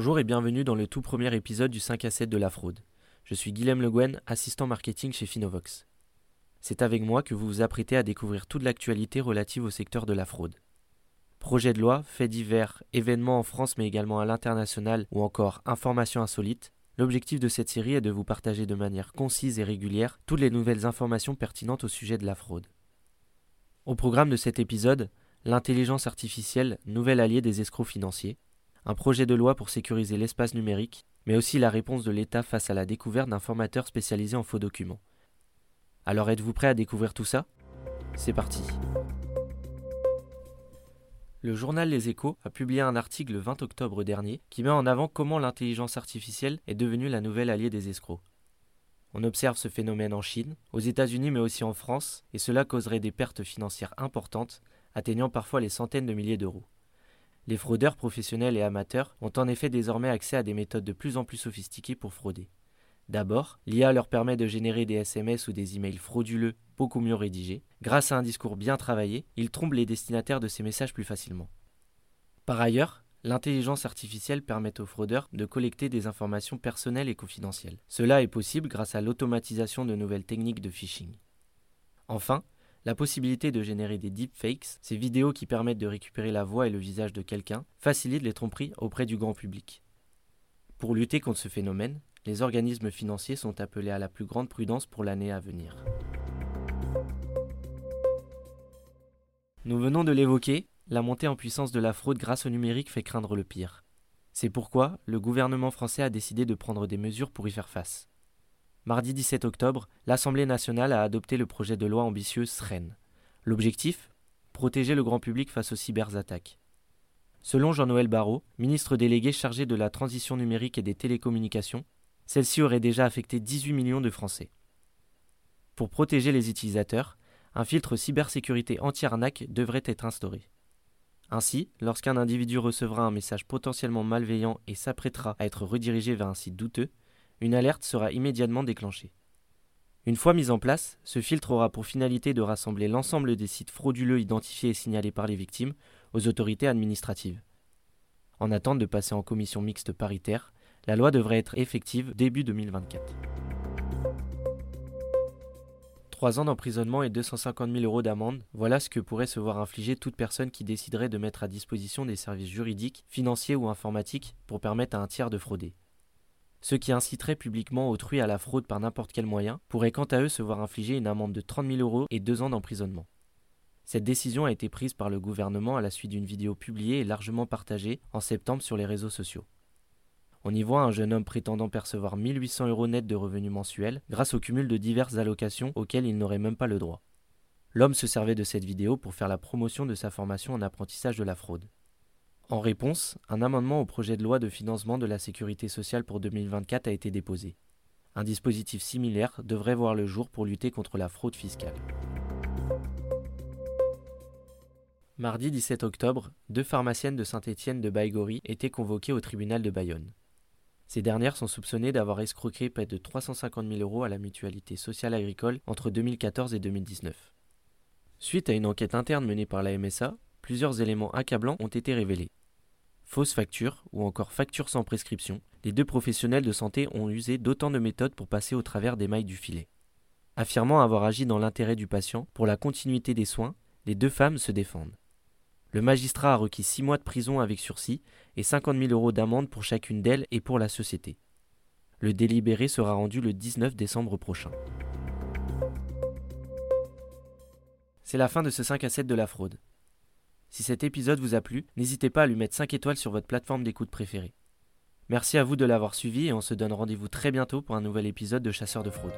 Bonjour et bienvenue dans le tout premier épisode du 5 à 7 de la fraude. Je suis Guilhem Le Guen, assistant marketing chez Finovox. C'est avec moi que vous vous apprêtez à découvrir toute l'actualité relative au secteur de la fraude. Projets de loi, faits divers, événements en France mais également à l'international ou encore informations insolites, l'objectif de cette série est de vous partager de manière concise et régulière toutes les nouvelles informations pertinentes au sujet de la fraude. Au programme de cet épisode, l'intelligence artificielle, nouvel allié des escrocs financiers, un projet de loi pour sécuriser l'espace numérique, mais aussi la réponse de l'État face à la découverte d'un formateur spécialisé en faux documents. Alors êtes-vous prêt à découvrir tout ça? C'est parti le journal Les Échos a publié un article le 20 octobre dernier qui met en avant comment l'intelligence artificielle est devenue la nouvelle alliée des escrocs. On observe ce phénomène en Chine, aux États-Unis mais aussi en France, et cela causerait des pertes financières importantes, atteignant parfois les centaines de milliers d'euros. Les fraudeurs professionnels et amateurs ont en effet désormais accès à des méthodes de plus en plus sophistiquées pour frauder. D'abord, l'IA leur permet de générer des SMS ou des emails frauduleux beaucoup mieux rédigés. Grâce à un discours bien travaillé, ils trompent les destinataires de ces messages plus facilement. Par ailleurs, l'intelligence artificielle permet aux fraudeurs de collecter des informations personnelles et confidentielles. Cela est possible grâce à l'automatisation de nouvelles techniques de phishing. Enfin, la possibilité de générer des deepfakes, ces vidéos qui permettent de récupérer la voix et le visage de quelqu'un, facilite les tromperies auprès du grand public. Pour lutter contre ce phénomène, les organismes financiers sont appelés à la plus grande prudence pour l'année à venir. Nous venons de l'évoquer, la montée en puissance de la fraude grâce au numérique fait craindre le pire. C'est pourquoi le gouvernement français a décidé de prendre des mesures pour y faire face. Mardi 17 octobre, l'Assemblée nationale a adopté le projet de loi ambitieux SREN. L'objectif? Protéger le grand public face aux cyberattaques. Selon Jean-Noël Barrot, ministre délégué chargé de la transition numérique et des télécommunications, celle-ci aurait déjà affecté 18 millions de Français. Pour protéger les utilisateurs, un filtre cybersécurité anti-arnaque devrait être instauré. Ainsi, lorsqu'un individu recevra un message potentiellement malveillant et s'apprêtera à être redirigé vers un site douteux, une alerte sera immédiatement déclenchée. Une fois mis en place, ce filtre aura pour finalité de rassembler l'ensemble des sites frauduleux identifiés et signalés par les victimes aux autorités administratives. En attente de passer en commission mixte paritaire, la loi devrait être effective début 2024. Trois ans d'emprisonnement et 250 000 euros d'amende, voilà ce que pourrait se voir infliger toute personne qui déciderait de mettre à disposition des services juridiques, financiers ou informatiques pour permettre à un tiers de frauder. Ceux qui inciteraient publiquement autrui à la fraude par n'importe quel moyen pourraient quant à eux se voir infliger une amende de 30 000 euros et deux ans d'emprisonnement. Cette décision a été prise par le gouvernement à la suite d'une vidéo publiée et largement partagée en septembre sur les réseaux sociaux. On y voit un jeune homme prétendant percevoir 1800 euros net de revenus mensuels grâce au cumul de diverses allocations auxquelles il n'aurait même pas le droit. L'homme se servait de cette vidéo pour faire la promotion de sa formation en apprentissage de la fraude. En réponse, un amendement au projet de loi de financement de la sécurité sociale pour 2024 a été déposé. Un dispositif similaire devrait voir le jour pour lutter contre la fraude fiscale. Mardi 17 octobre, deux pharmaciennes de Saint-Étienne de Baïgori étaient convoquées au tribunal de Bayonne. Ces dernières sont soupçonnées d'avoir escroqué près de 350 000 euros à la mutualité sociale agricole entre 2014 et 2019. Suite à une enquête interne menée par la MSA, plusieurs éléments accablants ont été révélés. Fausses factures ou encore factures sans prescription, les deux professionnels de santé ont usé d'autant de méthodes pour passer au travers des mailles du filet. Affirmant avoir agi dans l'intérêt du patient pour la continuité des soins, les deux femmes se défendent. Le magistrat a requis six mois de prison avec sursis et 50 000 euros d'amende pour chacune d'elles et pour la société. Le délibéré sera rendu le 19 décembre prochain. C'est la fin de ce 5 à 7 de la fraude. Si cet épisode vous a plu, n'hésitez pas à lui mettre 5 étoiles sur votre plateforme d'écoute préférée. Merci à vous de l'avoir suivi et on se donne rendez-vous très bientôt pour un nouvel épisode de Chasseurs de fraude.